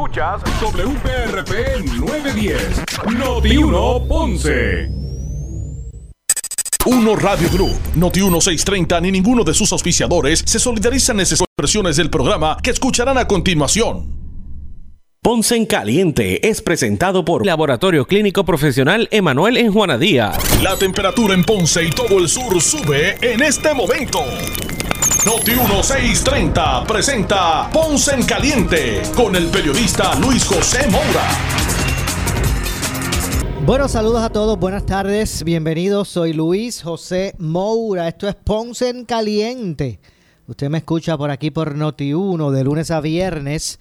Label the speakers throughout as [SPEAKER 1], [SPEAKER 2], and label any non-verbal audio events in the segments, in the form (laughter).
[SPEAKER 1] Escuchas WPRP 910, Noti 1 Ponce.
[SPEAKER 2] Uno Radio Group, Noti 1630 ni ninguno de sus auspiciadores se solidarizan en esas expresiones del programa que escucharán a continuación.
[SPEAKER 3] Ponce en Caliente es presentado por Laboratorio Clínico Profesional Emanuel en Juana Díaz.
[SPEAKER 2] La temperatura en Ponce y todo el sur sube en este momento. Noti 1630 presenta Ponce en Caliente con el periodista Luis José Moura.
[SPEAKER 4] Bueno, saludos a todos, buenas tardes, bienvenidos. Soy Luis José Moura. Esto es Ponce en Caliente. Usted me escucha por aquí por Noti 1 de lunes a viernes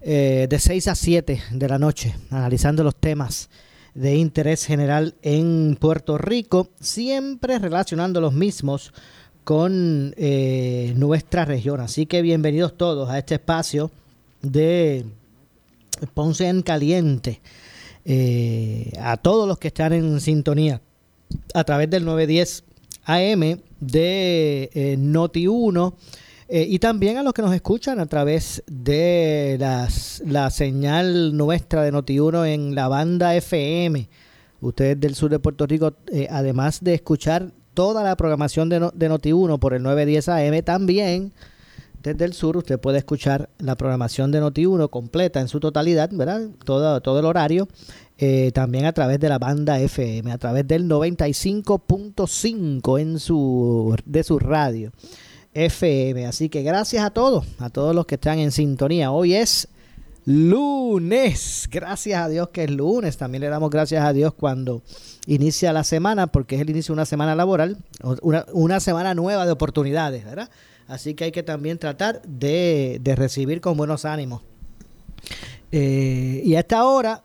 [SPEAKER 4] eh, de 6 a 7 de la noche, analizando los temas de interés general en Puerto Rico, siempre relacionando los mismos con eh, nuestra región. Así que bienvenidos todos a este espacio de Ponce en Caliente. Eh, a todos los que están en sintonía a través del 910 AM de Noti 1 eh, y también a los que nos escuchan a través de las, la señal nuestra de Noti1 en la banda FM. Ustedes del sur de Puerto Rico, eh, además de escuchar toda la programación de, de Noti1 por el 910 AM, también desde el sur usted puede escuchar la programación de Noti1 completa en su totalidad, ¿verdad? Todo, todo el horario, eh, también a través de la banda FM, a través del 95.5 en su, de su radio. FM. Así que gracias a todos, a todos los que están en sintonía. Hoy es lunes. Gracias a Dios que es lunes. También le damos gracias a Dios cuando inicia la semana, porque es el inicio de una semana laboral, una, una semana nueva de oportunidades, ¿verdad? Así que hay que también tratar de, de recibir con buenos ánimos. Eh, y a esta hora,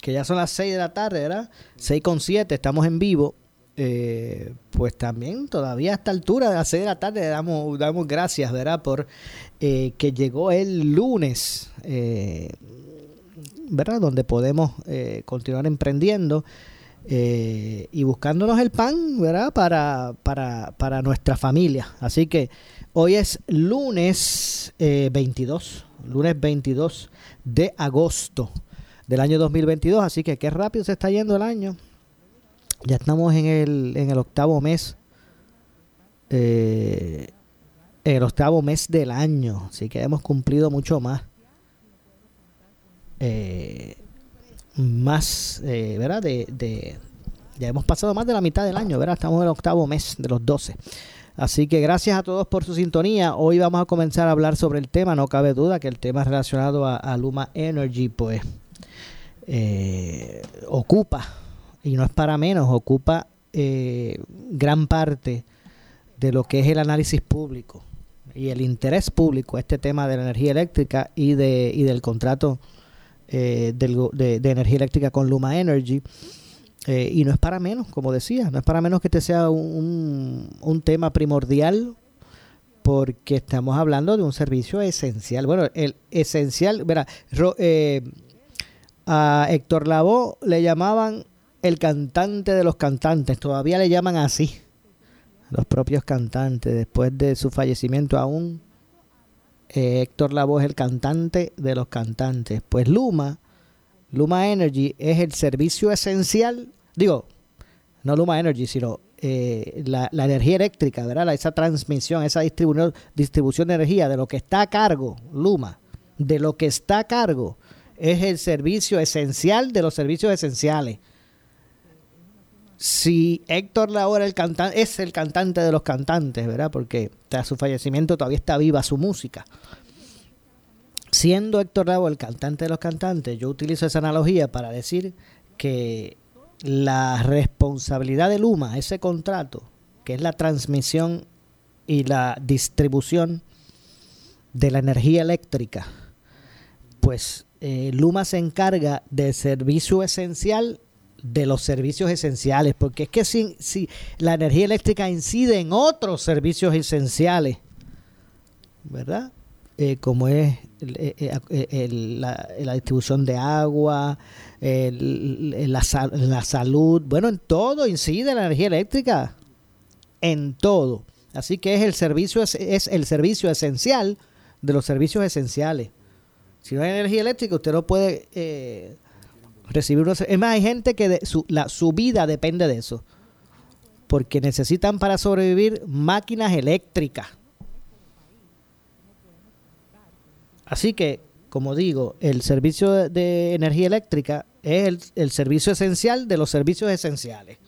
[SPEAKER 4] que ya son las 6 de la tarde, ¿verdad? 6 con 7, estamos en vivo. Eh, pues también todavía a esta altura de las 6 de la tarde damos, damos gracias, ¿verdad? Por eh, que llegó el lunes, eh, ¿verdad? Donde podemos eh, continuar emprendiendo eh, y buscándonos el pan, ¿verdad? Para, para, para nuestra familia. Así que hoy es lunes 22, lunes 22 de agosto del año 2022, así que qué rápido se está yendo el año. Ya estamos en el, en el octavo mes. Eh, el octavo mes del año. Así que hemos cumplido mucho más. Eh, más, eh, ¿verdad? De, de, ya hemos pasado más de la mitad del año, ¿verdad? Estamos en el octavo mes de los 12. Así que gracias a todos por su sintonía. Hoy vamos a comenzar a hablar sobre el tema. No cabe duda que el tema relacionado a, a Luma Energy, pues, eh, ocupa y no es para menos, ocupa eh, gran parte de lo que es el análisis público y el interés público, este tema de la energía eléctrica y, de, y del contrato eh, del, de, energía eléctrica con Luma Energy. Eh, y no es para menos, como decía, no es para menos que este sea un, un tema primordial porque estamos hablando de un servicio esencial. Bueno, el esencial, verá, eh, a Héctor Lavoe le llamaban el cantante de los cantantes, todavía le llaman así, los propios cantantes, después de su fallecimiento aún, eh, Héctor Lavoe es el cantante de los cantantes. Pues Luma, Luma Energy es el servicio esencial, digo, no Luma Energy, sino eh, la, la, energía eléctrica, ¿verdad? esa transmisión, esa distribución, distribución de energía, de lo que está a cargo, Luma, de lo que está a cargo, es el servicio esencial de los servicios esenciales si Héctor Lavoe el cantante, es el cantante de los cantantes, ¿verdad? Porque tras su fallecimiento todavía está viva su música. Siendo Héctor Lavoe el cantante de los cantantes, yo utilizo esa analogía para decir que la responsabilidad de Luma, ese contrato, que es la transmisión y la distribución de la energía eléctrica, pues eh, Luma se encarga del servicio esencial de los servicios esenciales, porque es que si, si la energía eléctrica incide en otros servicios esenciales, ¿verdad? Eh, como es eh, eh, la, distribución de agua, la, la, salud, bueno, en todo incide la energía eléctrica, en todo. Así que es el servicio es, es el servicio esencial de los servicios esenciales. Si no hay energía eléctrica, usted no puede recibir unos... Es más, hay gente que su, la, su vida depende de eso. Porque necesitan para sobrevivir máquinas eléctricas. Así que, como digo, el servicio de, energía eléctrica es el, servicio esencial de los servicios esenciales.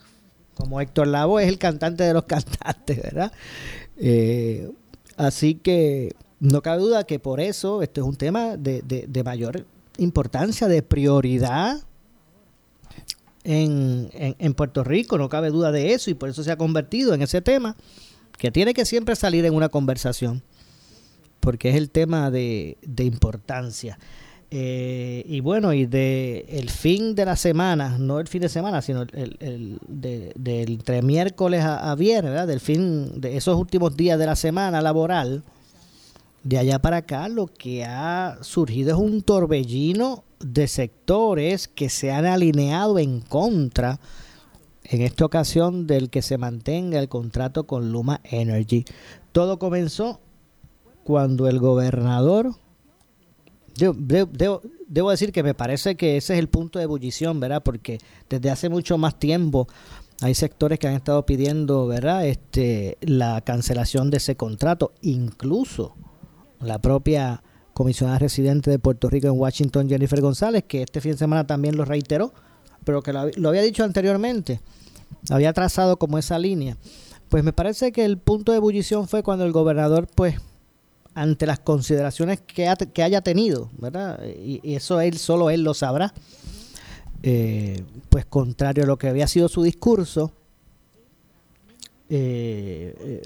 [SPEAKER 4] Como Héctor Lavo es el cantante de los (laughs) cantantes, ¿verdad? Eh, así que no cabe duda que por eso este es un tema de, de, mayor importancia, de prioridad en, en, Puerto Rico, no cabe duda de eso, y por eso se ha convertido en ese tema que tiene que siempre salir en una conversación, porque es el tema de, de importancia. Eh, y bueno, y de el fin de la semana, no el fin de semana, sino el, el de, entre miércoles a, viernes, del fin de esos últimos días de la semana laboral, de allá para acá, lo que ha surgido es un torbellino de sectores que se han alineado en contra, en esta ocasión, del que se mantenga el contrato con Luma Energy. Todo comenzó cuando el gobernador debo, decir que me parece que ese es el punto de ebullición, ¿verdad? Porque desde hace mucho más tiempo hay sectores que han estado pidiendo, ¿verdad? Este, la cancelación de ese contrato, incluso la propia comisionada residente de Puerto Rico en Washington, Jennifer González, que este fin de semana también lo reiteró, pero que lo, había dicho anteriormente, había trazado como esa línea. Pues me parece que el punto de ebullición fue cuando el gobernador, pues, ante las consideraciones que, que haya tenido, ¿verdad? Y, eso él solo él lo sabrá. Eh, pues contrario a lo que había sido su discurso, eh, eh,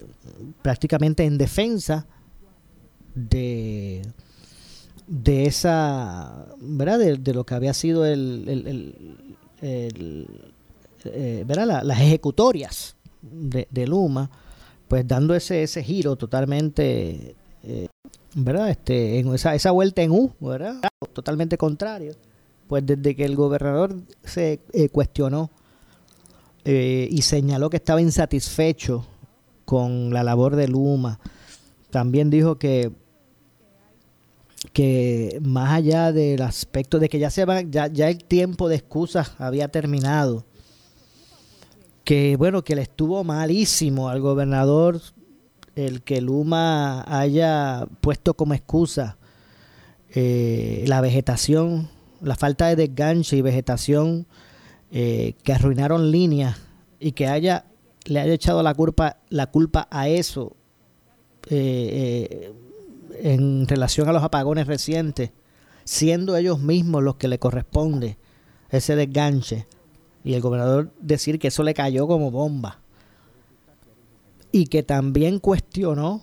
[SPEAKER 4] prácticamente en defensa de, de esa, ¿verdad? De, lo que había sido el, ¿verdad? las ejecutorias de, de, Luma, pues dando ese, ese giro totalmente eh, ¿verdad? Este, esa, esa vuelta en U, ¿verdad? Totalmente contrario. Pues desde que el gobernador se eh, cuestionó eh, y señaló que estaba insatisfecho con la labor de Luma, también dijo que que más allá del aspecto de que ya se va, ya, ya el tiempo de excusas había terminado, que bueno, que le estuvo malísimo al gobernador el que Luma haya puesto como excusa eh, la vegetación, la falta de desganche y vegetación eh, que arruinaron líneas y que haya le haya echado la culpa la culpa a eso eh, en relación a los apagones recientes, siendo ellos mismos los que le corresponde ese desganche y el gobernador decir que eso le cayó como bomba y que también cuestionó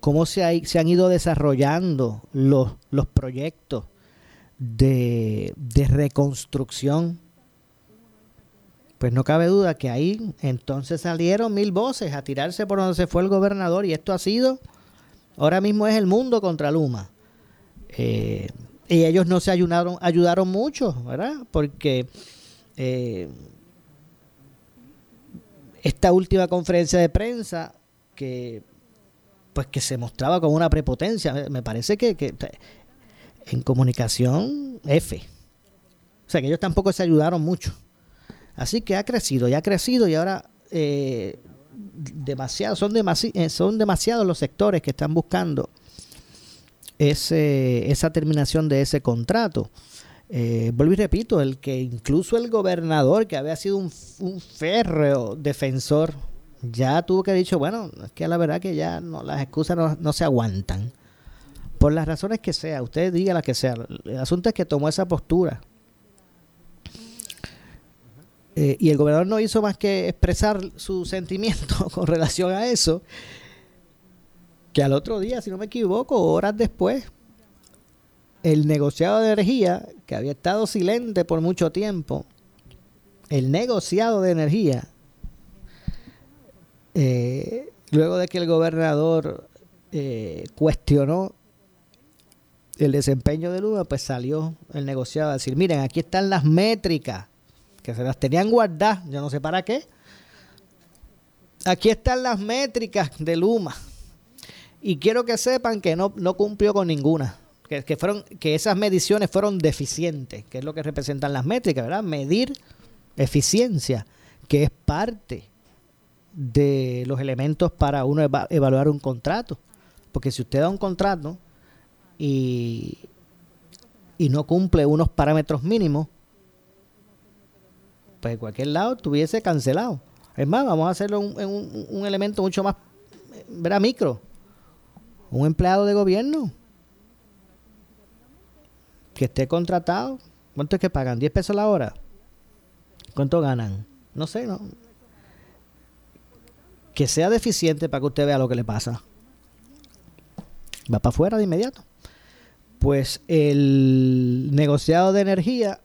[SPEAKER 4] cómo se, han ido desarrollando los, los proyectos de, de reconstrucción. Pues no cabe duda que ahí entonces salieron mil voces a tirarse por donde se fue el gobernador y esto ha sido, ahora mismo es el mundo contra Luma. Eh, y ellos no se ayudaron, ayudaron mucho, ¿verdad? Porque eh, esta última conferencia de prensa que pues que se mostraba como una prepotencia, me parece que, en comunicación F. O sea que ellos tampoco se ayudaron mucho. Así que ha crecido, ya ha crecido y ahora eh, demasiado, son, eh, son demasiados los sectores que están buscando ese, esa terminación de ese contrato. Eh, vuelvo y repito, el que incluso el gobernador, que había sido un, férreo defensor, ya tuvo que haber dicho, bueno, es que la verdad que ya no, las excusas no, se aguantan. Por las razones que sea, usted diga la que sea. El asunto es que tomó esa postura. Eh, y el gobernador no hizo más que expresar su sentimiento (laughs) con relación a eso, que al otro día, si no me equivoco, horas después, el negociado de energía, que había estado silente por mucho tiempo, el negociado de energía, eh, luego de que el gobernador eh, cuestionó el desempeño de Luma, pues salió el negociado a decir, miren, aquí están las métricas, que se las tenían guardadas, yo no sé para qué. Aquí están las métricas de Luma. Y quiero que sepan que no, no cumplió con ninguna que, fueron, que esas mediciones fueron deficientes, que es lo que representan las métricas, ¿verdad? Medir eficiencia, que es parte de los elementos para uno evaluar un contrato. Porque si usted da un contrato y, y no cumple unos parámetros mínimos, pues en cualquier lado estuviese cancelado. Es más, vamos a hacerlo en un, un, elemento mucho más, ¿verdad? Micro. Un empleado de gobierno que esté contratado. ¿Cuánto es que pagan? ¿10 pesos la hora? ¿Cuánto ganan? No sé, ¿no? Que sea deficiente para que usted vea lo que le pasa. Va para afuera de inmediato. Pues el negociado de energía,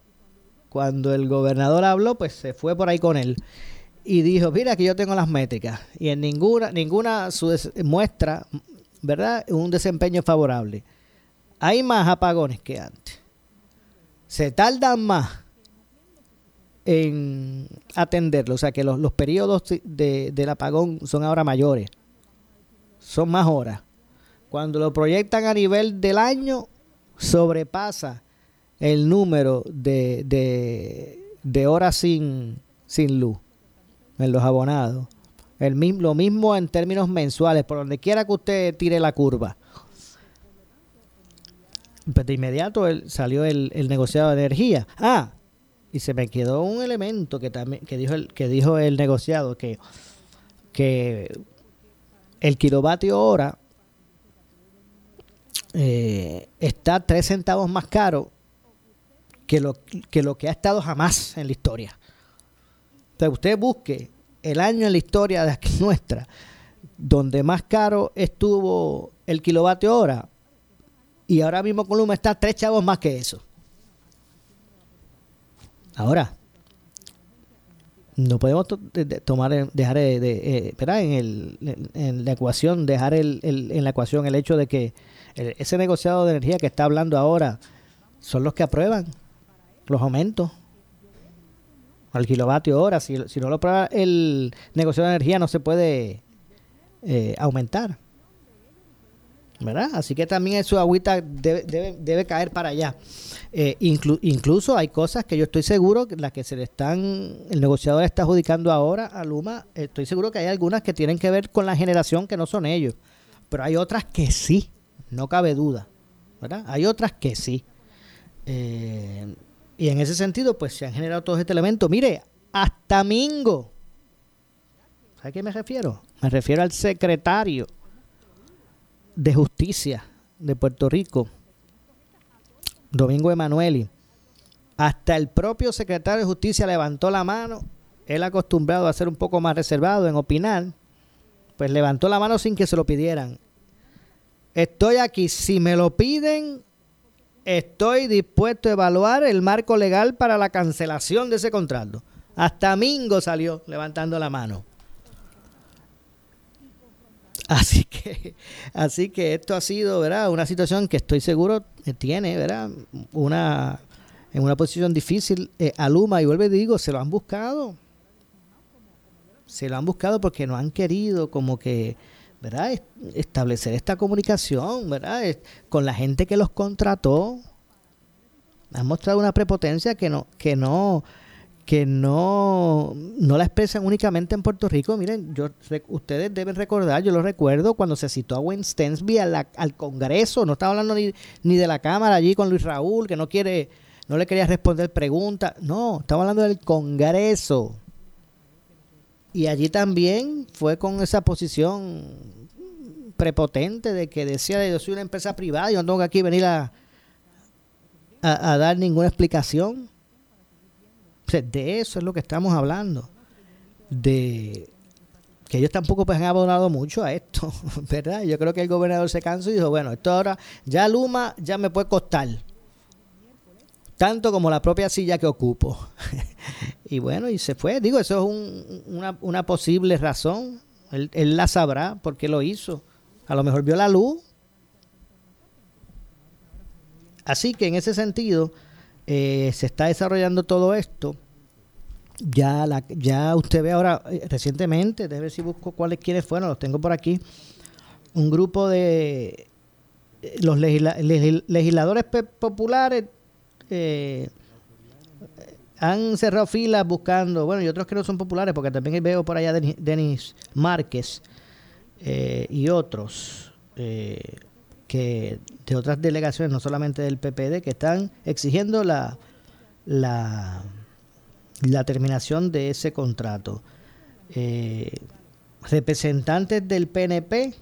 [SPEAKER 4] cuando el gobernador habló, pues se fue por ahí con él y dijo, mira que yo tengo las métricas y en ninguna, ninguna muestra, ¿verdad? Un desempeño favorable. Hay más apagones que antes. Se tardan más en atenderlo. O sea que los, los periodos de, del apagón son ahora mayores. Son más horas. Cuando lo proyectan a nivel del año, sobrepasa el número de, de, de horas sin, sin luz en los abonados. El mismo, lo mismo en términos mensuales, por donde quiera que usted tire la curva. Pues de inmediato salió el, el, negociado de energía. Ah, y se me quedó un elemento que también que dijo el, que dijo el negociado que, que el kilovatio hora eh, está tres centavos más caro que lo, que lo que ha estado jamás en la historia. Entonces usted busque el año en la historia de aquí (laughs) nuestra donde más caro estuvo el kilovatio hora y ahora mismo Columna está tres chavos más que eso. Ahora, no podemos tomar, dejar de, eh, En, el, en, la ecuación, dejar el, en la ecuación el hecho de que ese negociado de energía que está hablando ahora son los que aprueban los aumentos al kilovatio hora. Si, no lo aprueba el negociado de energía, no se puede eh, aumentar. ¿verdad? Así que también su agüita debe, debe, debe caer para allá. Eh, incluso hay cosas que yo estoy seguro que las que se le están, el negociador está adjudicando ahora a Luma, estoy seguro que hay algunas que tienen que ver con la generación que no son ellos, pero hay otras que sí, no cabe duda, ¿verdad? Hay otras que sí. Eh, y en ese sentido, pues se han generado todos estos elementos. Mire, hasta Mingo. ¿Sabe a qué me refiero? Me refiero al secretario de Justicia de Puerto Rico, Domingo Emanueli. Hasta el propio secretario de Justicia levantó la mano. Él acostumbrado a ser un poco más reservado en opinar, pues levantó la mano sin que se lo pidieran. Estoy aquí, si me lo piden, estoy dispuesto a evaluar el marco legal para la cancelación de ese contrato. Hasta Mingo salió levantando la mano. Así que, así que esto ha sido, ¿verdad? Una situación que estoy seguro tiene, ¿verdad? Una, en una posición difícil eh, y vuelvo y digo, se lo han buscado. Se lo han buscado porque no han querido como que, ¿verdad? Establecer esta comunicación, ¿verdad? Con la gente que los contrató. Han mostrado una prepotencia que no, que no, que no, no la expresan únicamente en Puerto Rico. Miren, yo, ustedes deben recordar, yo lo recuerdo cuando se citó a Wayne Stensby al Congreso, no estaba hablando ni, ni de la Cámara allí con Luis Raúl, que no quiere, no le quería responder preguntas, no, estaba hablando del Congreso. Y allí también fue con esa posición prepotente de que decía yo soy una empresa privada, yo no tengo que aquí venir a, a dar ninguna explicación de eso es lo que estamos hablando. De que ellos tampoco pues, han abonado mucho a esto, (laughs) ¿verdad? Yo creo que el gobernador se cansó y dijo, bueno, esto ahora ya Luma ya me puede costar. Tanto como la propia silla que ocupo. (laughs) y bueno, y se fue. Digo, eso es una, una, posible razón. Él, él la sabrá porque lo hizo. A lo mejor vio la luz. Así que en ese sentido, eh, se está desarrollando todo esto. Ya, la, ya usted ve ahora, eh, recientemente, debe ver si busco cuáles quienes fueron, los tengo por aquí. Un grupo de, los legisladores populares eh, han cerrado filas buscando, bueno, y otros que no son populares, porque también veo por allá Denis Márquez eh, y otros eh, que de otras delegaciones, no solamente del PPD, que están exigiendo la, la, la terminación de ese contrato. Eh, representantes del PNP,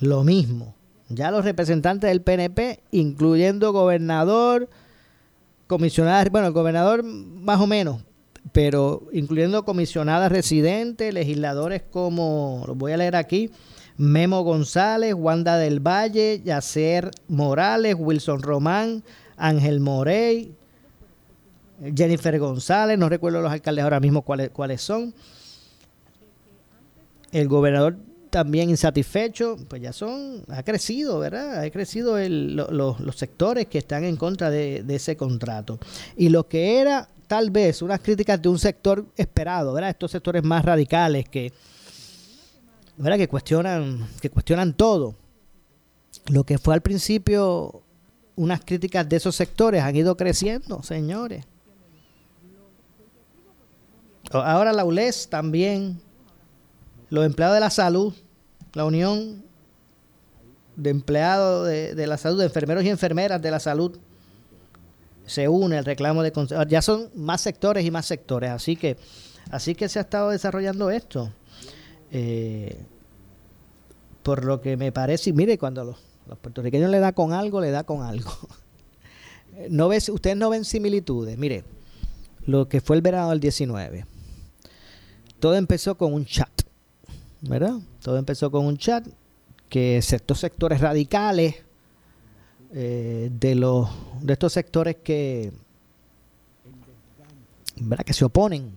[SPEAKER 4] lo mismo. Ya los representantes del PNP, incluyendo gobernador, comisionadas, bueno, el gobernador más o menos, pero incluyendo comisionadas residentes, legisladores como, lo voy a leer aquí, Memo González, Wanda del Valle, Yacer Morales, Wilson Román, Ángel Morey, Jennifer González, no recuerdo los alcaldes ahora mismo cuáles, cuáles son. El gobernador también insatisfecho, pues ya son, ha crecido, ¿verdad? Ha crecido los sectores que están en contra de, ese contrato. Y lo que era tal vez unas críticas de un sector esperado, ¿verdad? Estos sectores más radicales que, ¿verdad? Que cuestionan, que cuestionan todo. Lo que fue al principio unas críticas de esos sectores han ido creciendo, señores. Ahora la ULES también los empleados de la salud, la Unión de Empleados de, la Salud, de enfermeros y enfermeras de la salud, se une al reclamo de ya son más sectores y más sectores, así que así que se ha estado desarrollando esto. Eh, por lo que me parece, y mire, cuando los, los, puertorriqueños le da con algo, le da con algo. (laughs) no ves, ustedes no ven similitudes. Mire, lo que fue el verano del 19. Todo empezó con un chat. ¿Verdad? Todo empezó con un chat que ciertos sectores radicales eh, de los de estos sectores que ¿verdad? que se oponen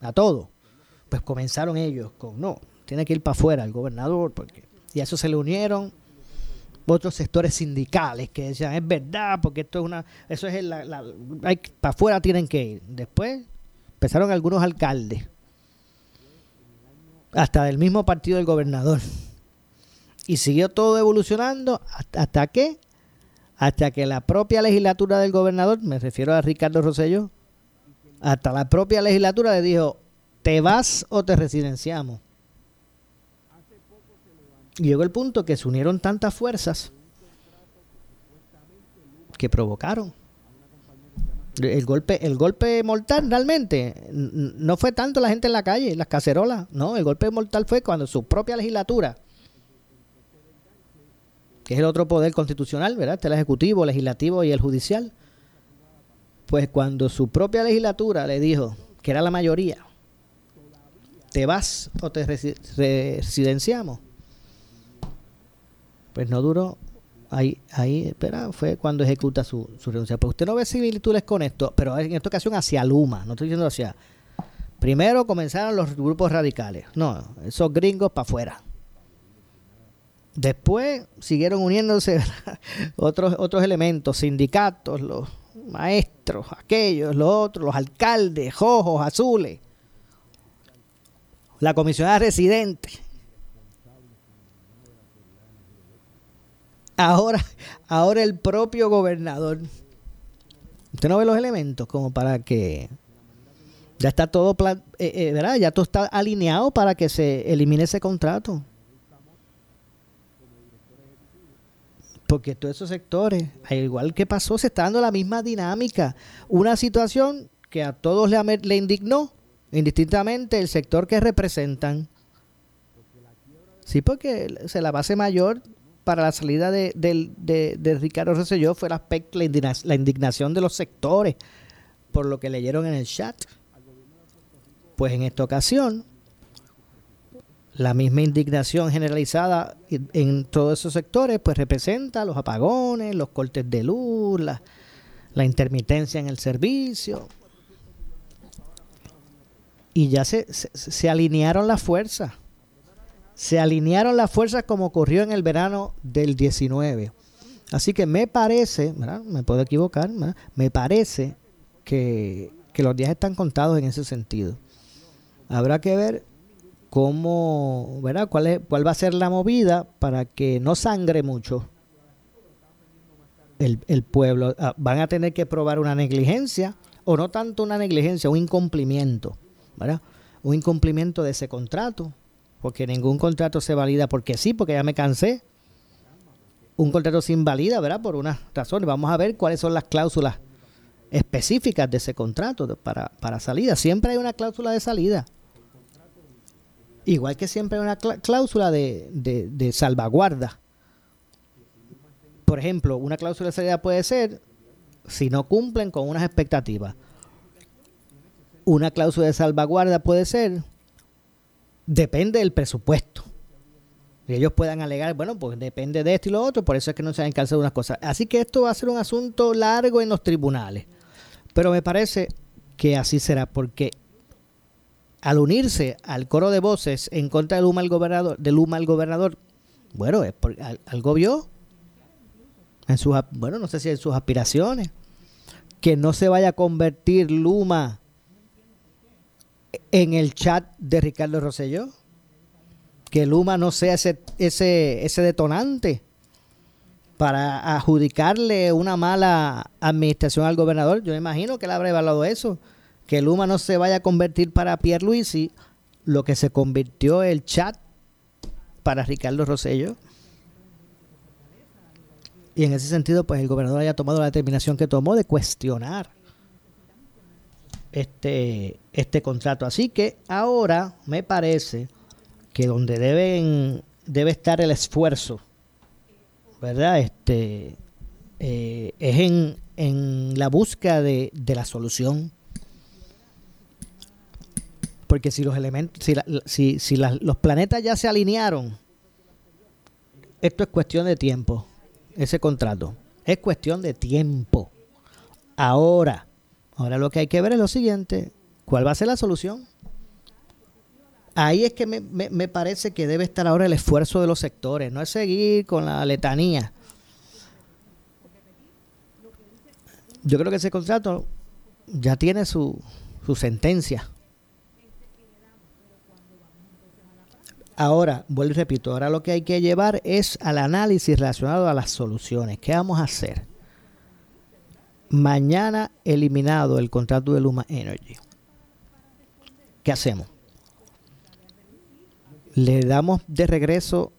[SPEAKER 4] a todo pues comenzaron ellos con no tiene que ir para afuera el gobernador porque y a eso se le unieron otros sectores sindicales que decían es verdad porque esto es una eso es la, la para afuera tienen que ir después empezaron algunos alcaldes hasta del mismo partido del gobernador. Y siguió todo evolucionando hasta, hasta que hasta que la propia legislatura del gobernador, me refiero a Ricardo Rosselló, hasta la propia legislatura le dijo, ¿te vas o te residenciamos? Y llegó el punto que se unieron tantas fuerzas que provocaron el golpe, el golpe mortal realmente no fue tanto la gente en la calle, las cacerolas, no, el golpe mortal fue cuando su propia legislatura, que es el otro poder constitucional, ¿verdad? El ejecutivo, legislativo y el judicial. Pues cuando su propia legislatura le dijo que era la mayoría, te vas o te residenciamos, pues no duró ahí, ahí espera, fue cuando ejecuta su, su renuncia. Pues usted no ve similitudes con esto, pero en esta ocasión hacia Luma, no estoy diciendo hacia... Primero comenzaron los grupos radicales, no, esos gringos para afuera. Después siguieron uniéndose (laughs) otros, otros elementos, sindicatos, los maestros, aquellos, los otros, los alcaldes, rojos, azules, la comisionada residente, Ahora, ahora el propio gobernador. Usted no ve los elementos como para que ya está todo, plan, eh, eh, ¿verdad? Ya todo está alineado para que se elimine ese contrato. Porque todos esos sectores, al igual que pasó, se está dando la misma dinámica. Una situación que a todos le, le indignó, indistintamente el sector que representan. Sí, porque la base mayor para la salida de, de, Ricardo Rosselló fue el aspecto, la indignación, de los sectores por lo que leyeron en el chat. Pues en esta ocasión, la misma indignación generalizada en todos esos sectores, pues representa los apagones, los cortes de luz, la, intermitencia en el servicio. Y ya se, se alinearon las fuerzas se alinearon las fuerzas como ocurrió en el verano del 19. Así que me parece, me puedo equivocar, me parece que, los días están contados en ese sentido. Habrá que ver cómo, ¿verdad? ¿Cuál, es, ¿Cuál va a ser la movida para que no sangre mucho el, el pueblo? Ah, van a tener que probar una negligencia, o no tanto una negligencia, un incumplimiento, ¿verdad? Un incumplimiento de ese contrato, porque ningún contrato se valida porque sí, porque ya me cansé. Un contrato se invalida, ¿verdad? Por unas razones. Vamos a ver cuáles son las cláusulas específicas de ese contrato para, para salida. Siempre hay una cláusula de salida. Igual que siempre hay una cláusula de, de, salvaguarda. Por ejemplo, una cláusula de salida puede ser si no cumplen con unas expectativas. Una cláusula de salvaguarda puede ser, depende del presupuesto. Y ellos puedan alegar, bueno, pues depende de esto y lo otro, por eso es que no se han de unas cosas. Así que esto va a ser un asunto largo en los tribunales. Pero me parece que así será, porque al unirse al coro de voces en contra de Luma el gobernador, Luma gobernador, bueno, es por, algo vio en sus, bueno, no sé si en sus aspiraciones, que no se vaya a convertir Luma en el chat de Ricardo Rosselló, que Luma no sea ese, ese, ese detonante para adjudicarle una mala administración al gobernador. Yo imagino que él habrá evaluado eso que Luma no se vaya a convertir para Pierluisi lo que se convirtió el chat para Ricardo Rosello. Y en ese sentido, pues el gobernador haya tomado la determinación que tomó de cuestionar este, este contrato. Así que ahora me parece que donde deben, debe estar el esfuerzo, ¿verdad? Este, eh, es en, en la búsqueda de, de la solución porque si los elementos, si, si, los planetas ya se alinearon, esto es cuestión de tiempo, ese contrato. Es cuestión de tiempo. Ahora, ahora lo que hay que ver es lo siguiente, ¿cuál va a ser la solución? Ahí es que me, me parece que debe estar ahora el esfuerzo de los sectores, no es seguir con la letanía. Yo creo que ese contrato ya tiene su, su sentencia. Ahora, vuelvo y repito, ahora lo que hay que llevar es al análisis relacionado a las soluciones. ¿Qué vamos a hacer? Mañana eliminado el contrato de Luma Energy. ¿Qué hacemos? Le damos de regreso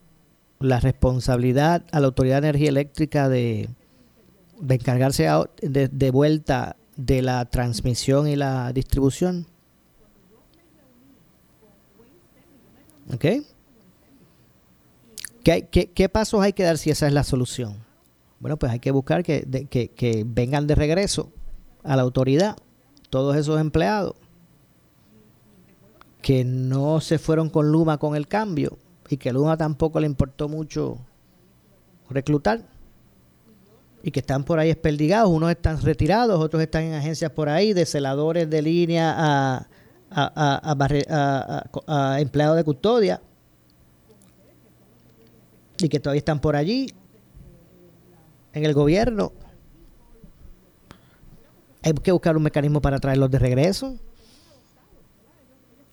[SPEAKER 4] la responsabilidad a la Autoridad de Energía Eléctrica de, encargarse de, de vuelta de la transmisión y la distribución ¿Ok? ¿Qué, pasos hay que dar si esa es la solución? Bueno, pues hay que buscar que, vengan de regreso a la autoridad todos esos empleados que no se fueron con Luma con el cambio y que Luma tampoco le importó mucho reclutar y que están por ahí esperdigados, unos están retirados, otros están en agencias por ahí, de celadores de línea a, empleados de custodia y que todavía están por allí en el gobierno. Hay que buscar un mecanismo para traerlos de regreso.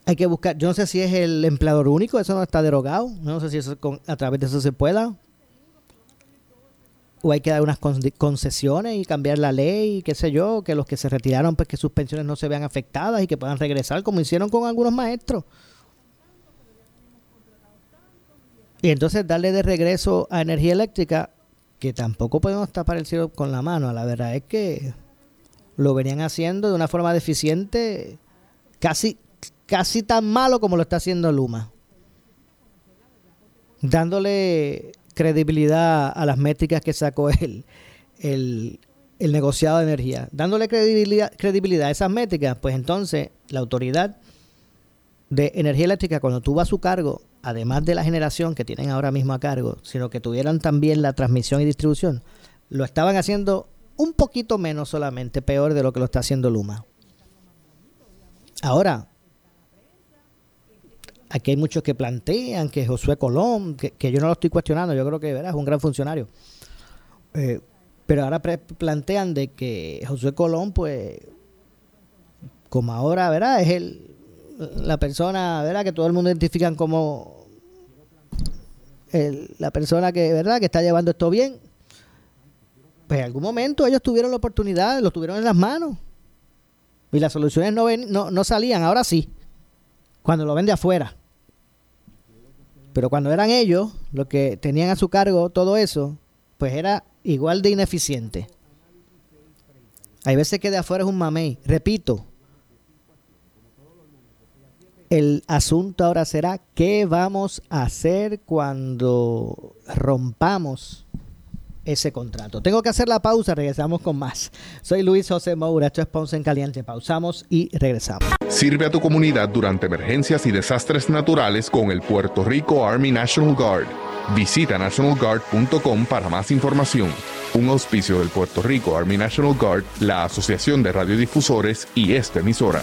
[SPEAKER 4] Hay que buscar, yo no sé si es el empleador único, eso no está derogado. No sé si eso a través de eso se pueda o hay que dar unas concesiones y cambiar la ley, qué sé yo, que los que se retiraron, pues que sus pensiones no se vean afectadas y que puedan regresar, como hicieron con algunos maestros. Y entonces darle de regreso a energía eléctrica, que tampoco podemos tapar el cielo con la mano. La verdad es que lo venían haciendo de una forma deficiente, casi, casi tan malo como lo está haciendo Luma. Dándole credibilidad a las métricas que sacó el, el, negociado de energía. Dándole credibilidad, credibilidad a esas métricas, pues entonces la autoridad de energía eléctrica, cuando tuvo a su cargo, además de la generación que tienen ahora mismo a cargo, sino que tuvieran también la transmisión y distribución, lo estaban haciendo un poquito menos solamente, peor de lo que lo está haciendo Luma. Ahora, Aquí hay muchos que plantean que Josué Colón, que, yo no lo estoy cuestionando, yo creo que es un gran funcionario. Eh, pero ahora plantean de que Josué Colón, pues, como ahora, ¿verdad? Es el, la persona, ¿verdad? Que todo el mundo identifican como la persona que, ¿verdad? Que está llevando esto bien. Pues en algún momento ellos tuvieron la oportunidad, lo tuvieron en las manos. Y las soluciones no, ven, no, no salían, ahora sí. Cuando lo ven de afuera. Pero cuando eran ellos los que tenían a su cargo todo eso, pues era igual de ineficiente. Hay veces que de afuera es un mamey. Repito, el asunto ahora será qué vamos a hacer cuando rompamos ese contrato. Tengo que hacer la pausa, regresamos con más. Soy Luis José Moura, esto es en Caliente. Pausamos y regresamos.
[SPEAKER 5] Sirve a tu comunidad durante emergencias y desastres naturales con el Puerto Rico Army National Guard. Visita nationalguard.com para más información. Un auspicio del Puerto Rico Army National Guard, la Asociación de Radiodifusores y esta emisora.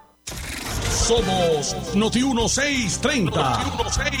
[SPEAKER 2] Somos Noti 1630. Noti 1630.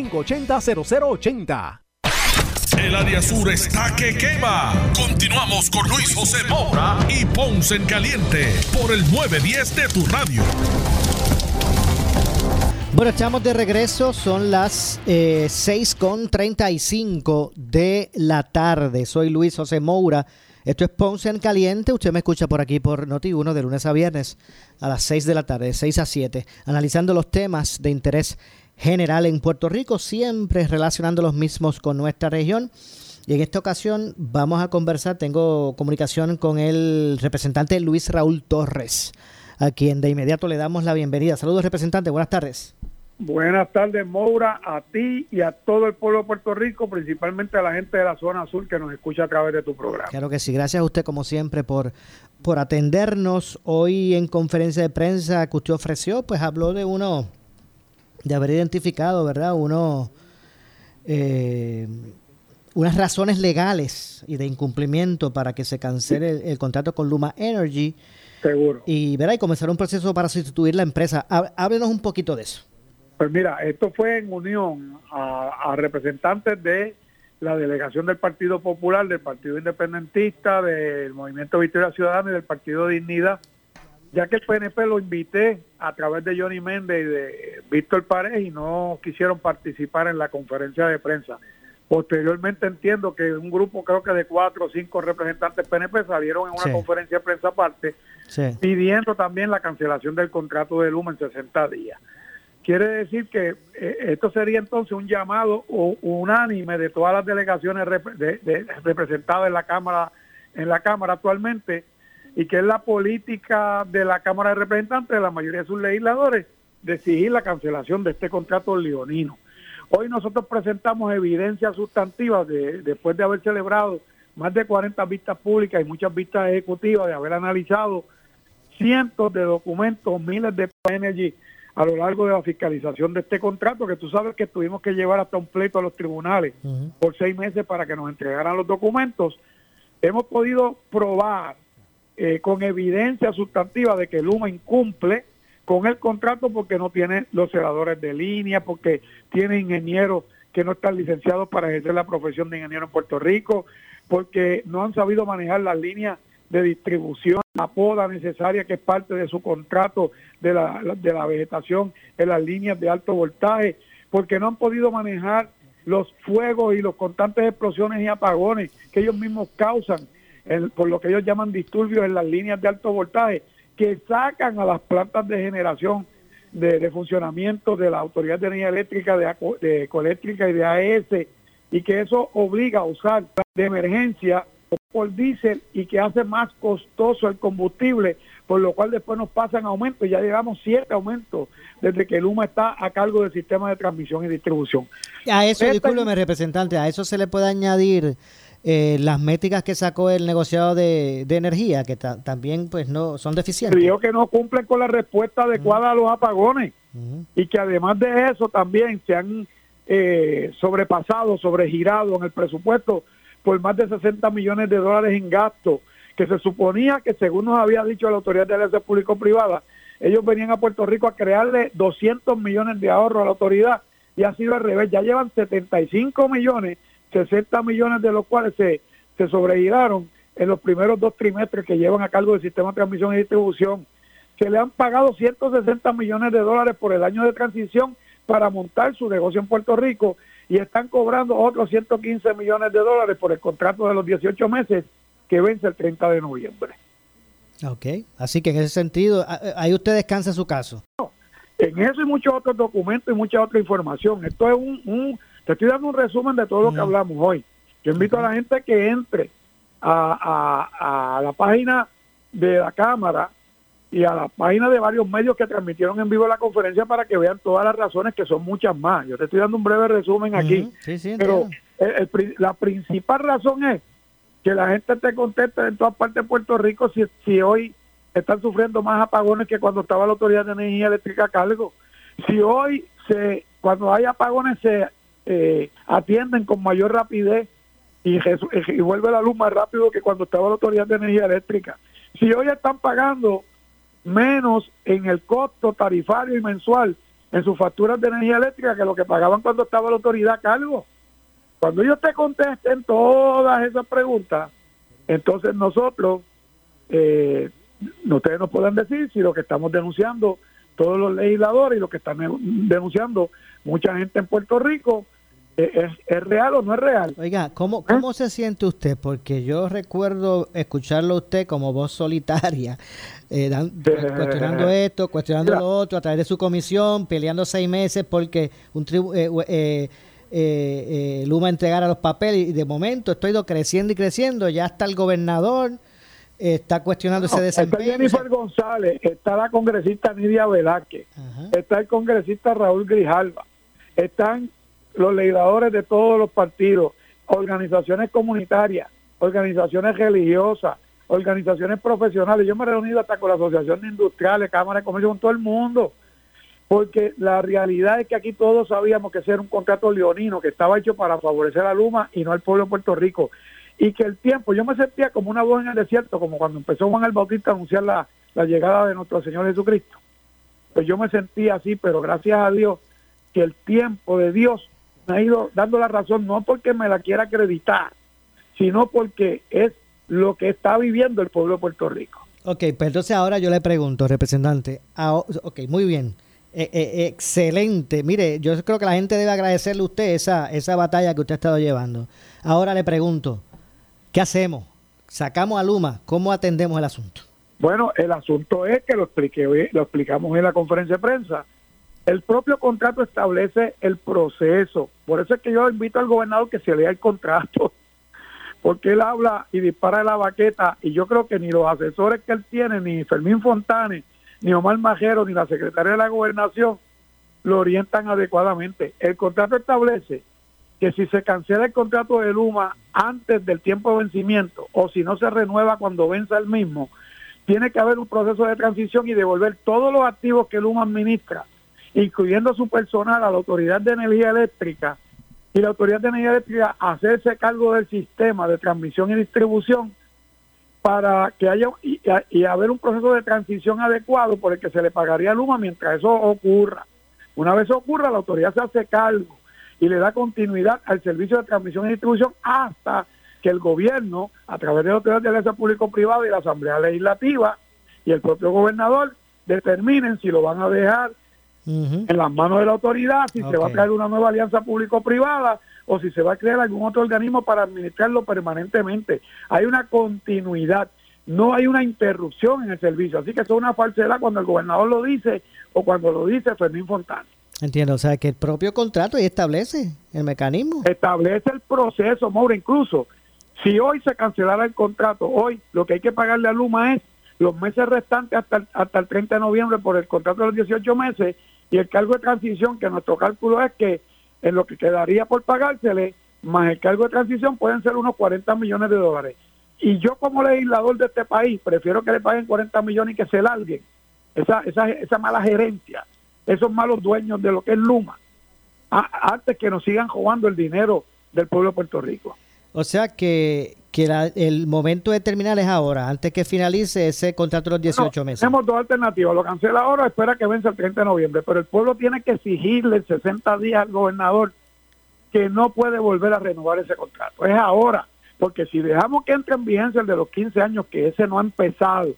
[SPEAKER 6] 580-0080.
[SPEAKER 2] El área sur está que quema. Continuamos con Luis José Moura y Ponce en Caliente por el 910 de tu radio.
[SPEAKER 4] Bueno, estamos de regreso, son las eh, 6.35 de la tarde. Soy Luis José Moura. Esto es Ponce en Caliente. Usted me escucha por aquí por Noti1 de lunes a viernes a las 6 de la tarde, de 6 a 7, analizando los temas de interés general en Puerto Rico, siempre relacionando los mismos con nuestra región. Y en esta ocasión vamos a conversar, tengo comunicación con el representante Luis Raúl Torres, a quien de inmediato le damos la bienvenida. Saludos, representante, buenas tardes.
[SPEAKER 7] Buenas tardes, Moura, a ti y a todo el pueblo de Puerto Rico, principalmente a la gente de la zona azul que nos escucha a través de tu programa.
[SPEAKER 4] Claro que sí, gracias a usted como siempre por, por atendernos. Hoy en conferencia de prensa que usted ofreció, pues habló de uno, de haber identificado, ¿verdad? Uno, eh, unas razones legales y de incumplimiento para que se cancele el, el contrato con Luma Energy.
[SPEAKER 7] Seguro.
[SPEAKER 4] Y, ¿verdad? y comenzar un proceso para sustituir la empresa. Há- Háblenos un poquito de eso.
[SPEAKER 7] Pues mira, esto fue en unión a, a representantes de la delegación del Partido Popular, del Partido Independentista, del Movimiento Victoria Ciudadana y del Partido Dignidad. Ya que el PNP lo invité a través de Johnny Méndez y de Víctor Paredes y no quisieron participar en la conferencia de prensa. Posteriormente entiendo que un grupo, creo que de cuatro o cinco representantes PNP salieron en una
[SPEAKER 4] Sí.
[SPEAKER 7] conferencia de prensa aparte
[SPEAKER 4] Sí.
[SPEAKER 7] pidiendo también la cancelación del contrato de Luma en 60 días. Quiere decir que eh, esto sería entonces un llamado unánime de todas las delegaciones rep- de- de- representadas en la Cámara en la Cámara actualmente y que es la política de la Cámara de Representantes, de la mayoría de sus legisladores, de exigir la cancelación de este contrato leonino. Hoy nosotros presentamos evidencias sustantivas de, después de haber celebrado más de 40 vistas públicas y muchas vistas ejecutivas, de haber analizado cientos de documentos, miles de energy a lo largo de la fiscalización de este contrato, que tú sabes que tuvimos que llevar hasta un pleito a los tribunales por seis meses para que nos entregaran los documentos. Hemos podido probar eh, con evidencia sustantiva de que Luma incumple con el contrato porque no tiene los celadores de línea, porque tiene ingenieros que no están licenciados para ejercer la profesión de ingeniero en Puerto Rico, porque no han sabido manejar las líneas de distribución, la poda necesaria que es parte de su contrato de la, de la vegetación en las líneas de alto voltaje, porque no han podido manejar los fuegos y los constantes explosiones y apagones que ellos mismos causan el- por lo que ellos llaman disturbios en las líneas de alto voltaje, que sacan a las plantas de generación de, de funcionamiento de la Autoridad de Energía Eléctrica, de, de Ecoeléctrica y de AES, y que eso obliga a usar de emergencia por diésel y que hace más costoso el combustible, por lo cual después nos pasan aumentos, ya llegamos siete aumentos desde que Luma está a cargo del sistema de transmisión y distribución.
[SPEAKER 4] A eso,
[SPEAKER 7] Esta-
[SPEAKER 4] discúlpeme, representante, a eso se le puede añadir eh, las métricas que sacó el negociado de, de energía, que ta- también pues no son deficientes.
[SPEAKER 7] Creo que no cumplen con la respuesta adecuada a los apagones y que además de eso también se han eh, sobrepasado, sobregirado en el presupuesto por más de 60 millones de dólares en gasto, que se suponía que según nos había dicho la Autoridad de Alianza Público-Privada, ellos venían a Puerto Rico a crearle 200 millones de ahorros a la autoridad y ha sido al revés, ya llevan 75 millones, 60 millones de los cuales se, se sobregiraron en los primeros dos trimestres que llevan a cargo del sistema de transmisión y distribución. Se le han pagado 160 millones de dólares por el año de transición para montar su negocio en Puerto Rico y están cobrando otros 115 millones de dólares por el contrato de los 18 meses que vence el 30 de noviembre.
[SPEAKER 4] Ok, así que en ese sentido, ahí usted descansa su caso.
[SPEAKER 7] En eso y muchos otros documentos y mucha otra información. Esto es un, un- te estoy dando un resumen de todo lo que hablamos hoy. Yo invito a la gente que entre a, a- a la página de la Cámara y a la página de varios medios que transmitieron en vivo la conferencia para que vean todas las razones, que son muchas más. Yo te estoy dando un breve resumen aquí.
[SPEAKER 4] Ujú, Sí, sí,
[SPEAKER 7] Pero el- la principal razón es que la gente esté contenta en todas partes de Puerto Rico si, si hoy están sufriendo más apagones que cuando estaba la Autoridad de Energía Eléctrica a cargo. Si hoy, se cuando hay apagones, se eh, atienden con mayor rapidez y, vuelve la luz más rápido que cuando estaba la Autoridad de Energía Eléctrica. Si hoy están pagando menos en el costo tarifario y mensual en sus facturas de energía eléctrica que lo que pagaban cuando estaba la autoridad a cargo. Cuando ellos te contesten todas esas preguntas, entonces nosotros, eh, ustedes nos pueden decir si lo que estamos denunciando todos los legisladores y lo que están denunciando mucha gente en Puerto Rico eh, es, es real o no es real.
[SPEAKER 4] Oiga, ¿cómo, ¿cómo se siente usted? Porque yo recuerdo escucharlo a usted como voz solitaria, (laughs) eh, dan- cuestionando esto, cuestionando lo otro, a través de su comisión, peleando seis meses porque un tribu- eh, eh, eh, eh, Luma entregara los papeles y de momento estoy do- creciendo y creciendo, ya está el gobernador, eh, está cuestionando ese
[SPEAKER 7] No, está
[SPEAKER 4] desempeño.
[SPEAKER 7] Jennifer González, está la congresista Nidia Velázquez, está el congresista Raúl Grijalva, están los legisladores de todos los partidos, organizaciones comunitarias, organizaciones religiosas, organizaciones profesionales. Yo me he reunido hasta con la Asociación de Industriales, Cámara de Comercio, con todo el mundo, porque la realidad es que aquí todos sabíamos que ese era un contrato leonino que estaba hecho para favorecer a Luma y no al pueblo de Puerto Rico. Y que el tiempo, yo me sentía como una voz en el desierto, como cuando empezó Juan el Bautista a anunciar la, la llegada de nuestro Señor Jesucristo. Pues yo me sentía así, pero gracias a Dios que el tiempo de Dios me ha ido dando la razón, no porque me la quiera acreditar, sino porque es lo que está viviendo el pueblo de Puerto Rico.
[SPEAKER 4] Ok, pues entonces ahora yo le pregunto, representante. ah, ok, muy bien. Eh, eh, excelente. Mire, yo creo que la gente debe agradecerle a usted esa, esa batalla que usted ha estado llevando. Ahora le pregunto, ¿qué hacemos? ¿Sacamos a Luma? ¿Cómo atendemos el asunto?
[SPEAKER 7] Bueno, el asunto es que lo expliqué, lo explicamos en la conferencia de prensa. El propio contrato establece el proceso. Por eso es que yo invito al gobernador que se lea el contrato. (laughs) Porque él habla y dispara la baqueta y yo creo que ni los asesores que él tiene, ni Fermín Fontane, ni Omar Majero, ni la secretaria de la gobernación lo orientan adecuadamente. El contrato establece que si se cancela el contrato de Luma antes del tiempo de vencimiento o si no se renueva cuando venza el mismo, tiene que haber un proceso de transición y devolver todos los activos que Luma administra, incluyendo su personal a la Autoridad de Energía Eléctrica y la Autoridad de Energía Eléctrica hacerse cargo del sistema de transmisión y distribución para que haya y, y haber un proceso de transición adecuado por el que se le pagaría a Luma mientras eso ocurra. Una vez ocurra, la autoridad se hace cargo y le da continuidad al servicio de transmisión y distribución hasta que el gobierno, a través de la Autoridad de Alianza Público-Privada y la Asamblea Legislativa y el propio gobernador, determinen si lo van a dejar en las manos de la autoridad, si se va a crear una nueva alianza público-privada o si se va a crear algún otro organismo para administrarlo permanentemente. Hay una continuidad, no hay una interrupción en el servicio. Así que eso es una falsedad cuando el gobernador lo dice o cuando lo dice Fermín Fontana.
[SPEAKER 4] Entiendo, o sea que el propio contrato ahí establece el mecanismo.
[SPEAKER 7] Establece el proceso, Maura, incluso si hoy se cancelara el contrato, hoy lo que hay que pagarle a Luma es los meses restantes hasta el, hasta el 30 de noviembre por el contrato de los 18 meses y el cargo de transición, que nuestro cálculo es que en lo que quedaría por pagársele, más el cargo de transición pueden ser unos 40 millones de dólares. Y yo como legislador de este país prefiero que le paguen 40 millones y que se larguen. Esa, esa, esa mala gerencia, esos malos dueños de lo que es Luma, a- antes que nos sigan robando el dinero del pueblo de Puerto Rico.
[SPEAKER 4] O sea que, que la- el momento de terminar es ahora, antes que finalice ese contrato de los 18
[SPEAKER 7] No,
[SPEAKER 4] meses.
[SPEAKER 7] Tenemos dos alternativas. Lo cancela ahora, espera que vence el 30 de noviembre. Pero el pueblo tiene que exigirle en 60 días al gobernador que no puede volver a renovar ese contrato. Es ahora. Porque si dejamos que entre en vigencia el de los 15 años, que ese no ha empezado,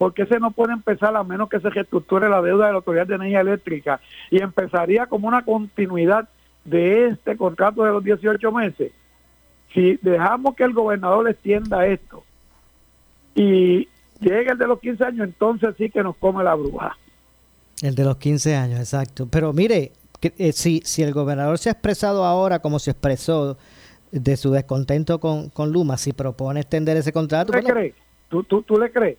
[SPEAKER 7] porque ese no puede empezar a menos que se reestructure la deuda de la Autoridad de Energía Eléctrica y empezaría como una continuidad de este contrato de los 18 meses. Si dejamos que el gobernador extienda esto y llega el de los 15 años, entonces sí que nos come la bruja.
[SPEAKER 4] El de los 15 años, exacto. Pero mire, que, eh, si, si el gobernador se ha expresado ahora como se expresó de su descontento con, con Luma, si propone extender ese contrato,
[SPEAKER 7] ¿Tú le
[SPEAKER 4] bueno,
[SPEAKER 7] crees? ¿Tú, tú, tú le crees?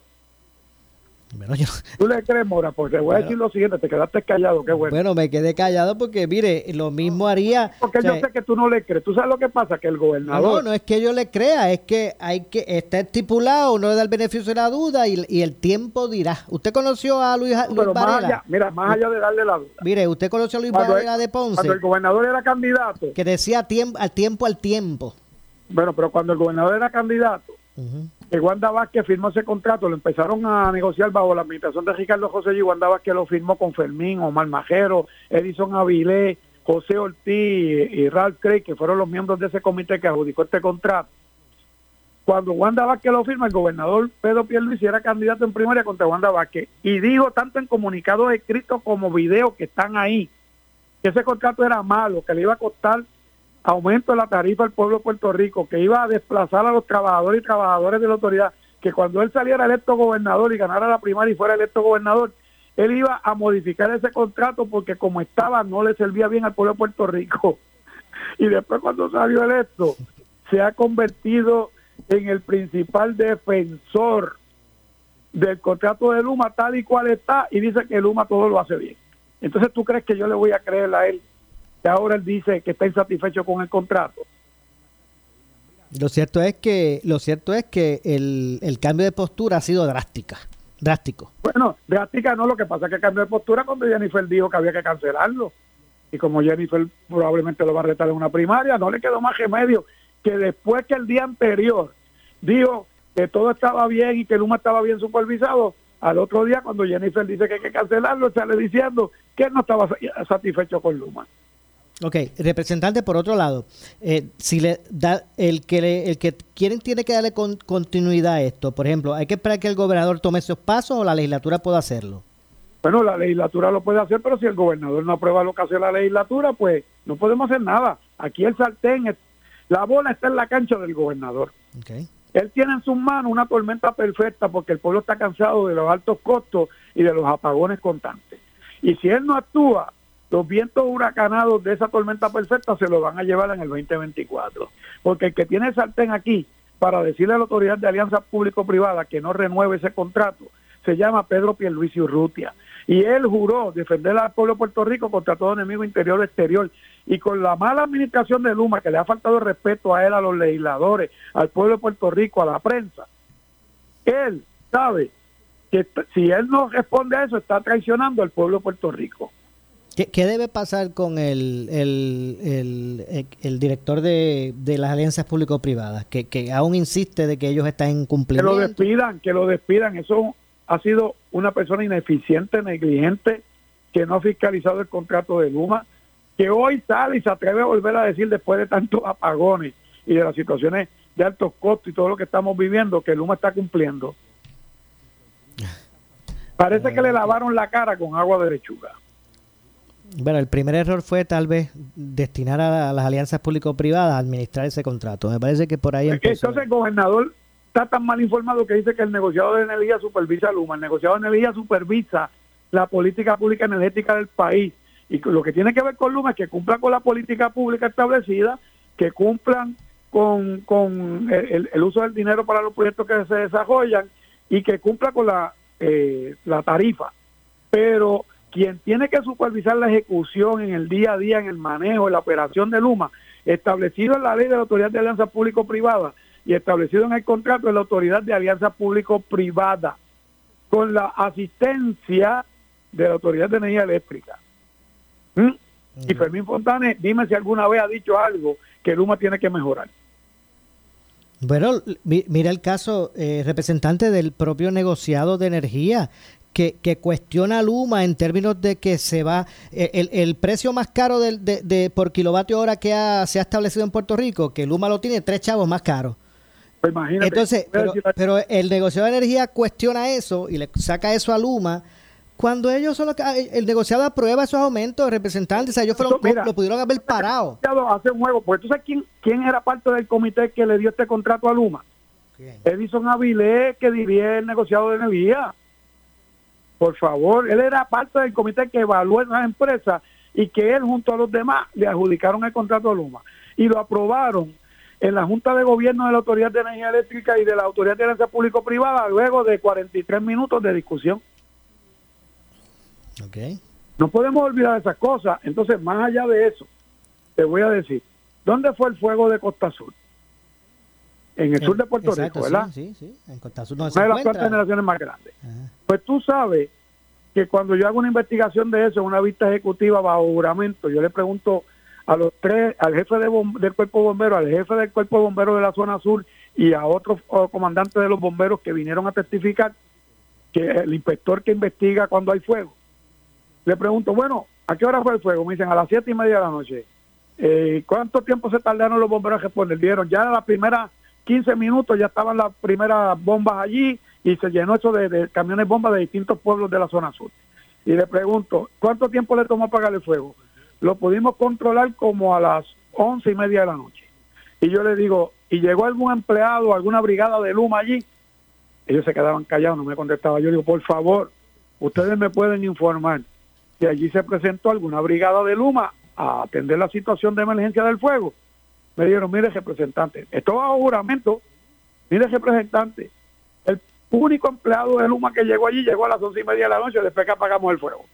[SPEAKER 4] Bueno, yo-
[SPEAKER 7] ¿Tú le crees, Mora? Porque voy a decir lo siguiente, te quedaste callado, qué bueno.
[SPEAKER 4] bueno, me quedé callado porque, mire, lo mismo haría...
[SPEAKER 7] Porque
[SPEAKER 4] o sea,
[SPEAKER 7] yo sé que tú no le crees. ¿Tú sabes lo que pasa? Que el gobernador...
[SPEAKER 4] no, no es que yo le crea, es que hay que está estipulado, no le da el beneficio de la duda y, y el tiempo dirá. ¿Usted conoció a Luis, Luis
[SPEAKER 7] pero más
[SPEAKER 4] Varela?
[SPEAKER 7] allá, mira, más allá de darle la duda.
[SPEAKER 4] Mire, usted conoció a Luis
[SPEAKER 7] Cuando
[SPEAKER 4] Varela de Ponce,
[SPEAKER 7] Cuando el gobernador era candidato,
[SPEAKER 4] que decía tiempo, al tiempo al tiempo.
[SPEAKER 7] bueno, pero cuando el gobernador era candidato, que Wanda Vázquez firmó ese contrato, lo empezaron a negociar bajo la administración de Ricardo José y Wanda Vázquez lo firmó con Fermín, Omar Majero, Edison Avilés, José Ortiz y Ralph Craig, que fueron los miembros de ese comité que adjudicó este contrato. Cuando Wanda Vázquez lo firma, el gobernador Pedro Pierluisi era candidato en primaria contra Wanda Vázquez y dijo tanto en comunicados escritos como videos que están ahí que ese contrato era malo, que le iba a costar aumento de la tarifa al pueblo de Puerto Rico, que iba a desplazar a los trabajadores y trabajadoras de la autoridad, que cuando él saliera electo gobernador y ganara la primaria y fuera electo gobernador, él iba a modificar ese contrato porque como estaba no le servía bien al pueblo de Puerto Rico. (laughs) Y después cuando salió electo, se ha convertido en el principal defensor del contrato de Luma tal y cual está y dice que Luma todo lo hace bien. Entonces, ¿tú crees que yo le voy a creer a él que ahora él dice que está insatisfecho con el contrato?
[SPEAKER 4] Lo cierto es que lo cierto es que el, el cambio de postura ha sido drástica, drástico.
[SPEAKER 7] Bueno, drástica no, lo que pasa es que cambió de postura cuando Jennifer dijo que había que cancelarlo. Y como Jennifer probablemente lo va a retar en una primaria, no le quedó más remedio que después que el día anterior dijo que todo estaba bien y que Luma estaba bien supervisado, al otro día cuando Jennifer dice que hay que cancelarlo, sale diciendo que él no estaba sa- satisfecho con Luma.
[SPEAKER 4] Ok, representante, por otro lado, eh, si le da el que le- el que quieren tiene que darle con- continuidad a esto, por ejemplo, hay que esperar que el gobernador tome esos pasos o la legislatura pueda hacerlo.
[SPEAKER 7] Bueno, la legislatura lo puede hacer, pero si el gobernador no aprueba lo que hace la legislatura, pues no podemos hacer nada. Aquí el sartén, la bola está en la cancha del gobernador.
[SPEAKER 4] Okay.
[SPEAKER 7] Él tiene en sus manos una tormenta perfecta porque el pueblo está cansado de los altos costos y de los apagones constantes. Y si él no actúa, los vientos huracanados de esa tormenta perfecta se lo van a llevar en el 2024. Porque el que tiene el sartén aquí para decirle a la autoridad de alianza público-privada que no renueve ese contrato se llama Pedro Pierluisi Urrutia. Y él juró defender al pueblo de Puerto Rico contra todo enemigo interior exterior. Y con la mala administración de Luma, que le ha faltado respeto a él, a los legisladores, al pueblo de Puerto Rico, a la prensa, él sabe que si él no responde a eso, está traicionando al pueblo de Puerto Rico.
[SPEAKER 4] ¿Qué, qué debe pasar con el, el, el- el- director de, de las alianzas público-privadas, que, que aún insiste de que ellos están en
[SPEAKER 7] Que lo despidan, que lo despidan. Eso ha sido una persona ineficiente, negligente, que no ha fiscalizado el contrato de Luma, que hoy sale y se atreve a volver a decir después de tantos apagones y de las situaciones de altos costos y todo lo que estamos viviendo, que Luma está cumpliendo. Parece que le lavaron la cara con agua de lechuga.
[SPEAKER 4] Bueno, el primer error fue tal vez destinar a, las alianzas público-privadas a administrar ese contrato. Me parece que por ahí empezó.
[SPEAKER 7] Entonces el gobernador está tan mal informado que dice que el negociado de energía supervisa a Luma. El negociado de energía supervisa la política pública energética del país. Y lo que tiene que ver con Luma es que cumpla con la política pública establecida, que cumplan con, con el, el uso del dinero para los proyectos que se desarrollan y que cumpla con la, eh, la tarifa. Pero quien tiene que supervisar la ejecución en el día a día, en el manejo, en la operación de Luma, establecido en la ley de la Autoridad de Alianza Público-Privada y establecido en el contrato de la Autoridad de Alianza Público-Privada, con la asistencia de la Autoridad de Energía Eléctrica. ¿Mm? Y Fermín Fontane, dime si alguna vez ha dicho algo que Luma tiene que mejorar.
[SPEAKER 4] Bueno, mi- mira el caso, eh, representante del propio negociado de energía, que, que cuestiona a Luma en términos de que se va, eh, el, el precio más caro del- de, de- por kilovatio hora que ha- se ha establecido en Puerto Rico, que Luma lo tiene tres chavos más caro.
[SPEAKER 7] Pues imagínate.
[SPEAKER 4] Entonces, pero, el negociado de energía cuestiona eso y le saca eso a Luma. Cuando ellos son los que, el negociado aprueba esos aumentos, representantes, o sea, ellos fueron,
[SPEAKER 7] Mira,
[SPEAKER 4] lo pudieron haber parado.
[SPEAKER 7] hace un juego. Pues tú sabes quién, quién era parte del comité que le dio este contrato a Luma. Edison Avilés, que dirige el negociado de energía. Por favor, él era parte del comité que evaluó esas empresas y que él junto a los demás le adjudicaron el contrato a Luma. Y lo aprobaron en la Junta de Gobierno de la Autoridad de Energía Eléctrica y de la Autoridad de Energía Público-Privada luego de 43 minutos de discusión. No podemos olvidar esas cosas. Entonces, más allá de eso, te voy a decir, ¿dónde fue el fuego de Costa Sur? En el sur de Puerto
[SPEAKER 4] Exacto,
[SPEAKER 7] Rico, ¿verdad?
[SPEAKER 4] Sí, sí, sí. En Costa Sur no se
[SPEAKER 7] Una de las
[SPEAKER 4] encuentra.
[SPEAKER 7] cuatro generaciones más grandes. Pues tú sabes que cuando yo hago una investigación de eso, una vista ejecutiva bajo juramento, yo le pregunto a los tres, al jefe de bom- del cuerpo de bomberos, al jefe del cuerpo de bomberos de la zona sur y a otros comandantes de los bomberos que vinieron a testificar, que el inspector que investiga cuando hay fuego, le pregunto, bueno, ¿a qué hora fue el fuego? Me dicen a las siete y media de la noche. Eh, ¿Cuánto tiempo se tardaron los bomberos a responder? Dieron ya a las primeras 15 minutos, ya estaban las primeras bombas allí y se llenó eso de, camiones bombas de distintos pueblos de la zona sur. Y le pregunto, ¿cuánto tiempo le tomó apagar el fuego? Lo pudimos controlar como a las once y media de la noche. Y yo le digo, ¿y llegó algún empleado, alguna brigada de Luma allí? Ellos se quedaban callados, no me contestaba. Yo digo, por favor, ustedes me pueden informar si allí se presentó alguna brigada de Luma a atender la situación de emergencia del fuego. Me dijeron, mire representante, esto va a juramento, mire representante, el único empleado de Luma que llegó allí llegó a las once y media de la noche después que apagamos el fuego.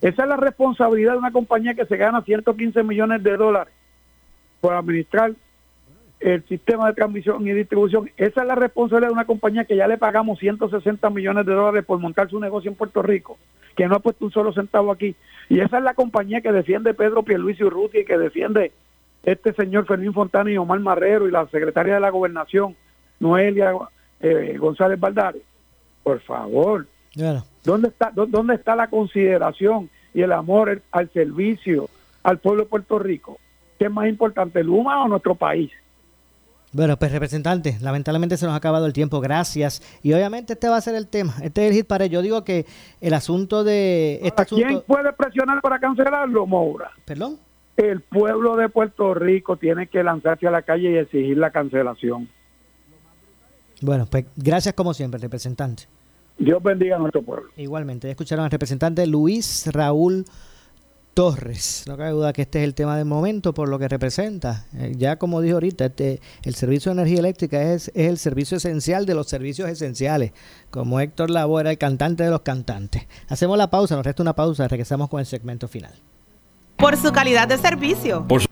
[SPEAKER 7] Esa es la responsabilidad de una compañía que se gana 115 millones de dólares por administrar el sistema de transmisión y distribución. Esa es la responsabilidad de una compañía que ya le pagamos 160 millones de dólares por montar su negocio en Puerto Rico, que no ha puesto un solo centavo aquí. Y esa es la compañía que defiende Pedro Pierluisi Urruti y que defiende este señor Fermín Fontana y Omar Marrero y la secretaria de la Gobernación, Noelia eh, González Valdares. Por favor,
[SPEAKER 4] Bueno,
[SPEAKER 7] ¿Dónde está, dó- ¿Dónde está la consideración y el amor al servicio al pueblo de Puerto Rico. ¿Qué es más importante, Luma o nuestro país?
[SPEAKER 4] Bueno, pues representante, lamentablemente se nos ha acabado el tiempo, gracias. Y obviamente este va a ser el tema, este es el hit para Yo digo que el asunto de... Este
[SPEAKER 7] ¿Quién
[SPEAKER 4] asunto,
[SPEAKER 7] puede presionar para cancelarlo, Moura?
[SPEAKER 4] ¿Perdón?
[SPEAKER 7] El pueblo de Puerto Rico tiene que lanzarse a la calle y exigir la cancelación.
[SPEAKER 4] Bueno, pues gracias como siempre, representante.
[SPEAKER 7] Dios bendiga a nuestro pueblo.
[SPEAKER 4] Igualmente, ya escucharon al representante Luis Raúl Torres. No cabe duda que este es el tema del momento por lo que representa. Eh, ya como dijo ahorita, este, el servicio de energía eléctrica es, es el servicio esencial de los servicios esenciales. Como Héctor Lavoe era el cantante de los cantantes. Hacemos la pausa, nos resta una pausa, regresamos con el segmento final.
[SPEAKER 8] Por su calidad de servicio.
[SPEAKER 3] Por su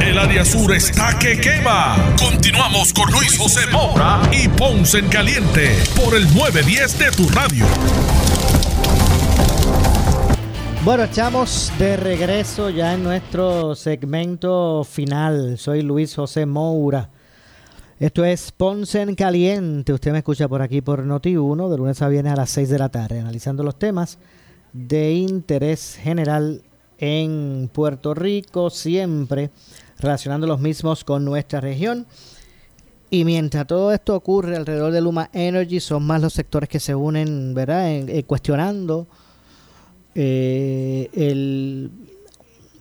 [SPEAKER 2] El área sur está que quema. Continuamos con Luis José Moura y Ponce en Caliente por el 910 de tu radio.
[SPEAKER 4] Bueno, estamos de regreso ya en nuestro segmento final. Soy Luis José Moura. Esto es Ponce en Caliente. Usted me escucha por aquí por Noti1 de lunes a viernes a las 6 de la tarde, analizando los temas de interés general en Puerto Rico, siempre relacionando los mismos con nuestra región. Y mientras todo esto ocurre alrededor de Luma Energy, son más los sectores que se unen, ¿verdad?, en, eh, cuestionando eh, el,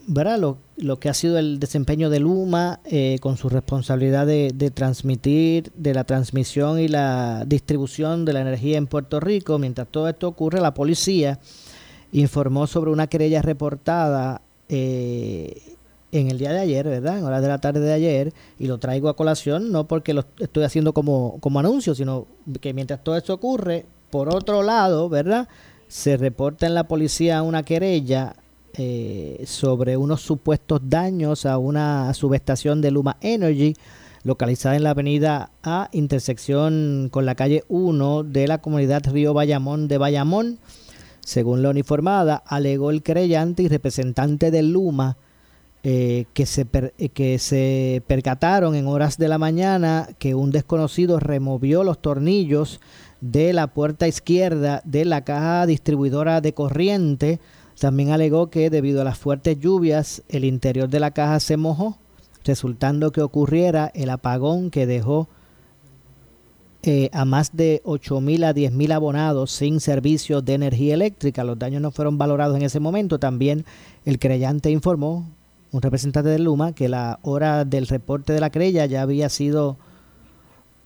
[SPEAKER 4] ¿verdad? Lo, lo que ha sido el desempeño de Luma eh, con su responsabilidad de, de transmitir, de la transmisión y la distribución de la energía en Puerto Rico. Mientras todo esto ocurre, la policía informó sobre una querella reportada eh, en el día de ayer, ¿verdad? En horas de la tarde de ayer, y lo traigo a colación, no porque lo estoy haciendo como, como anuncio, sino que mientras todo esto ocurre, por otro lado, ¿verdad? Se reporta en la policía una querella eh, sobre unos supuestos daños a una subestación de Luma Energy localizada en la avenida A, intersección con la calle 1 de la comunidad Río Bayamón de Bayamón. Según la uniformada, alegó el creyente y representante de Luma eh, que, se eh, que se percataron en horas de la mañana que un desconocido removió los tornillos de la puerta izquierda de la caja distribuidora de corriente. También alegó que debido a las fuertes lluvias el interior de la caja se mojó, resultando que ocurriera el apagón que dejó eh, a más de 8.000 a 10.000 abonados sin servicio de energía eléctrica. Los daños no fueron valorados en ese momento. También el creyente informó, un representante de Luma, que la hora del reporte de la querella ya había sido,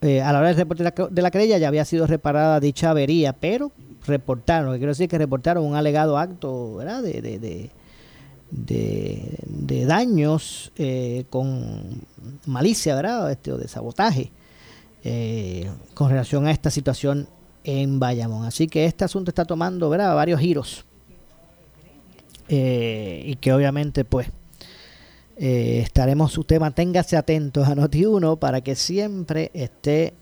[SPEAKER 4] eh, a la hora del reporte de la, de la querella ya había sido reparada dicha avería, pero reportaron, quiero decir que reportaron un alegado acto ¿verdad? de, de, de daños eh, con malicia, ¿verdad? Este, o de sabotaje eh, con relación a esta situación en Bayamón. Así que este asunto está tomando ¿verdad? varios giros y que obviamente pues eh, estaremos, usted manténgase atentos a Noti1 para que siempre esté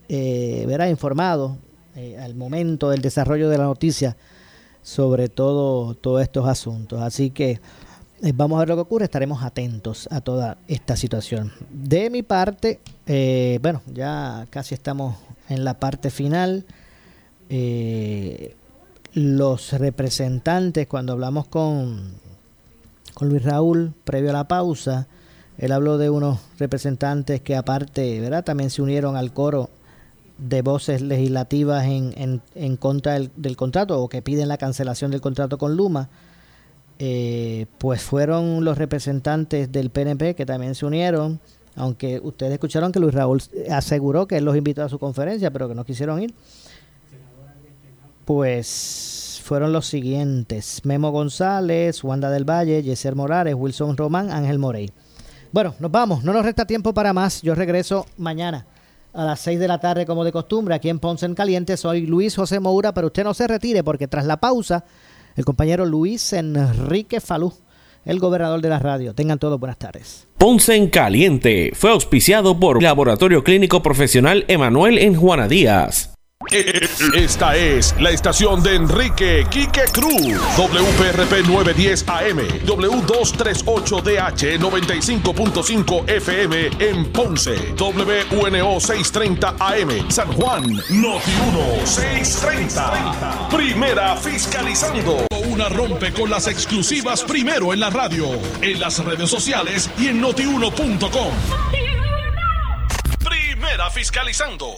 [SPEAKER 4] verá informado al momento del desarrollo de la noticia sobre todo todos estos asuntos. Así que vamos a ver lo que ocurre, estaremos atentos a toda esta situación. De mi parte, eh, bueno, ya casi estamos en la parte final. Eh, los representantes, cuando hablamos con, con Luis Raúl, previo a la pausa, él habló de unos representantes que aparte, ¿verdad? También se unieron al coro de voces legislativas en, en, en contra del, del contrato o que piden la cancelación del contrato con Luma eh, pues fueron los representantes del PNP que también se unieron, aunque ustedes escucharon que Luis Raúl aseguró que él los invitó a su conferencia, pero que no quisieron ir. Pues fueron los siguientes: Memo González, Wanda del Valle, Yeser Morales, Wilson Román, Ángel Morey. Bueno, nos vamos, no nos resta tiempo para más. Yo regreso mañana a las 6 de la tarde, como de costumbre, aquí en Ponce en Caliente. Soy Luis José Moura, pero usted no se retire porque tras la pausa el compañero Luis Enrique Falú el gobernador de la radio. Tengan todos buenas tardes.
[SPEAKER 3] Ponce en Caliente fue auspiciado por Laboratorio Clínico Profesional Emanuel en Juana Díaz.
[SPEAKER 2] Esta es la estación de Enrique Quique Cruz. WPRP 910 AM, W238DH 95.5 FM en Ponce, WNO 630 AM, San Juan, Noti 1 630. Primera fiscalizando. Una rompe con las exclusivas primero en la radio, en las redes sociales y en notiuno.com. Primera fiscalizando.